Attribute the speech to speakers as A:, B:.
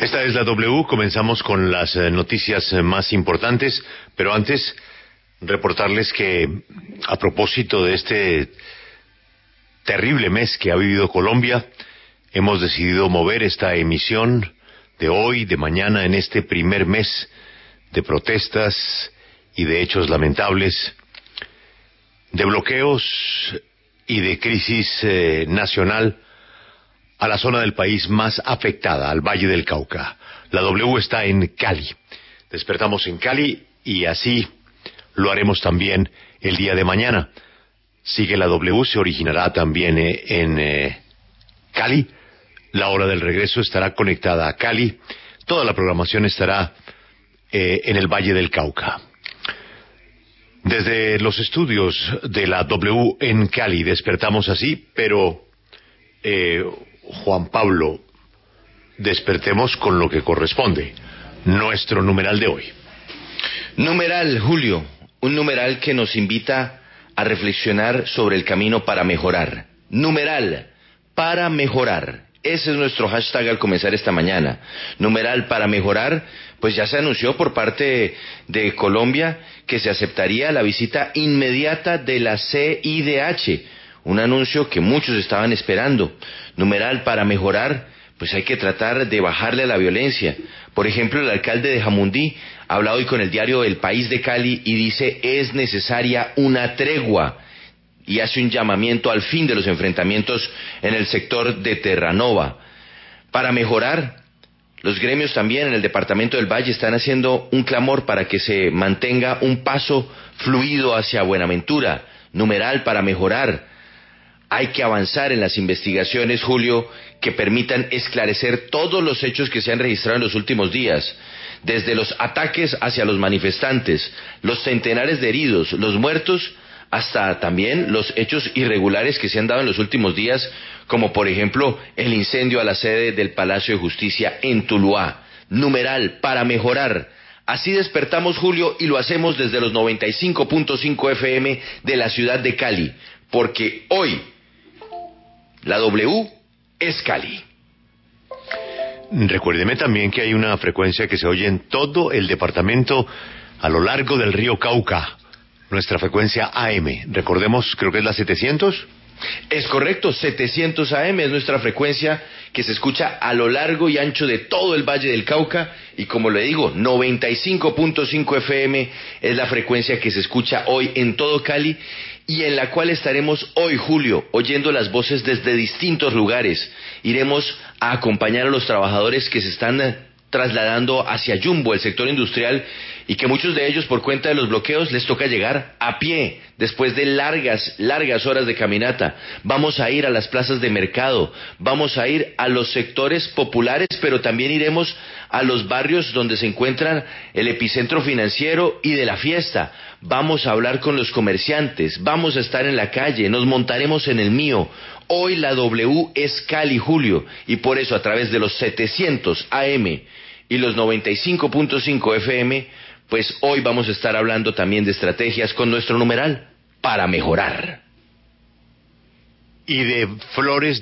A: Esta es la W, comenzamos con las eh, noticias eh, más importantes, pero antes reportarles que a propósito de este terrible mes que ha vivido Colombia, hemos decidido mover esta emisión de hoy, de mañana, en este primer mes de protestas y de hechos lamentables, de bloqueos y de crisis eh, nacional a la zona del país más afectada, al Valle del Cauca. La W está en Cali. Despertamos en Cali y así lo haremos también el día de mañana. Sigue la W, se originará también eh, en eh, Cali. La hora del regreso estará conectada a Cali. Toda la programación estará eh, en el Valle del Cauca. Desde los estudios de la W en Cali despertamos así, pero Juan Pablo, despertemos con lo que corresponde, nuestro numeral de hoy.
B: Numeral, Julio, un numeral que nos invita a reflexionar sobre el camino para mejorar. Numeral, para mejorar. Ese es nuestro hashtag al comenzar esta mañana. Numeral para mejorar, pues ya se anunció por parte de Colombia que se aceptaría la visita inmediata de la CIDH un anuncio que muchos estaban esperando. Numeral para mejorar, pues hay que tratar de bajarle a la violencia. Por ejemplo, el alcalde de Jamundí habla hoy con el diario El País de Cali y dice es necesaria una tregua y hace un llamamiento al fin de los enfrentamientos en el sector de Terranova. Para mejorar, los gremios también en el departamento del Valle están haciendo un clamor para que se mantenga un paso fluido hacia Buenaventura. Numeral para mejorar hay que avanzar en las investigaciones, Julio, que permitan esclarecer todos los hechos que se han registrado en los últimos días, desde los ataques hacia los manifestantes, los centenares de heridos, los muertos, hasta también los hechos irregulares que se han dado en los últimos días, como por ejemplo el incendio a la sede del Palacio de Justicia en Tuluá. Numeral, para mejorar. Así despertamos, Julio, y lo hacemos desde los 95.5 FM de la ciudad de Cali, porque hoy la W es Cali.
A: Recuérdeme también que hay una frecuencia que se oye en todo el departamento a lo largo del río Cauca. Nuestra frecuencia AM. Recordemos, creo que es la 700.
B: Es correcto, 700 AM es nuestra frecuencia que se escucha a lo largo y ancho de todo el Valle del Cauca y como le digo, 95.5 FM es la frecuencia que se escucha hoy en todo Cali y en la cual estaremos hoy, Julio, oyendo las voces desde distintos lugares. Iremos a acompañar a los trabajadores que se están eh, trasladando hacia Jumbo, el sector industrial, y que muchos de ellos, por cuenta de los bloqueos, les toca llegar a pie después de largas, largas horas de caminata. Vamos a ir a las plazas de mercado, vamos a ir a los sectores populares, pero también iremos a los barrios donde se encuentra el epicentro financiero y de la fiesta. Vamos a hablar con los comerciantes, vamos a estar en la calle, nos montaremos en el mío. Hoy la W es Cali Julio y por eso a través de los 700 AM y los 95.5 FM pues hoy vamos a estar hablando también de estrategias con nuestro numeral para mejorar.
A: Y de flores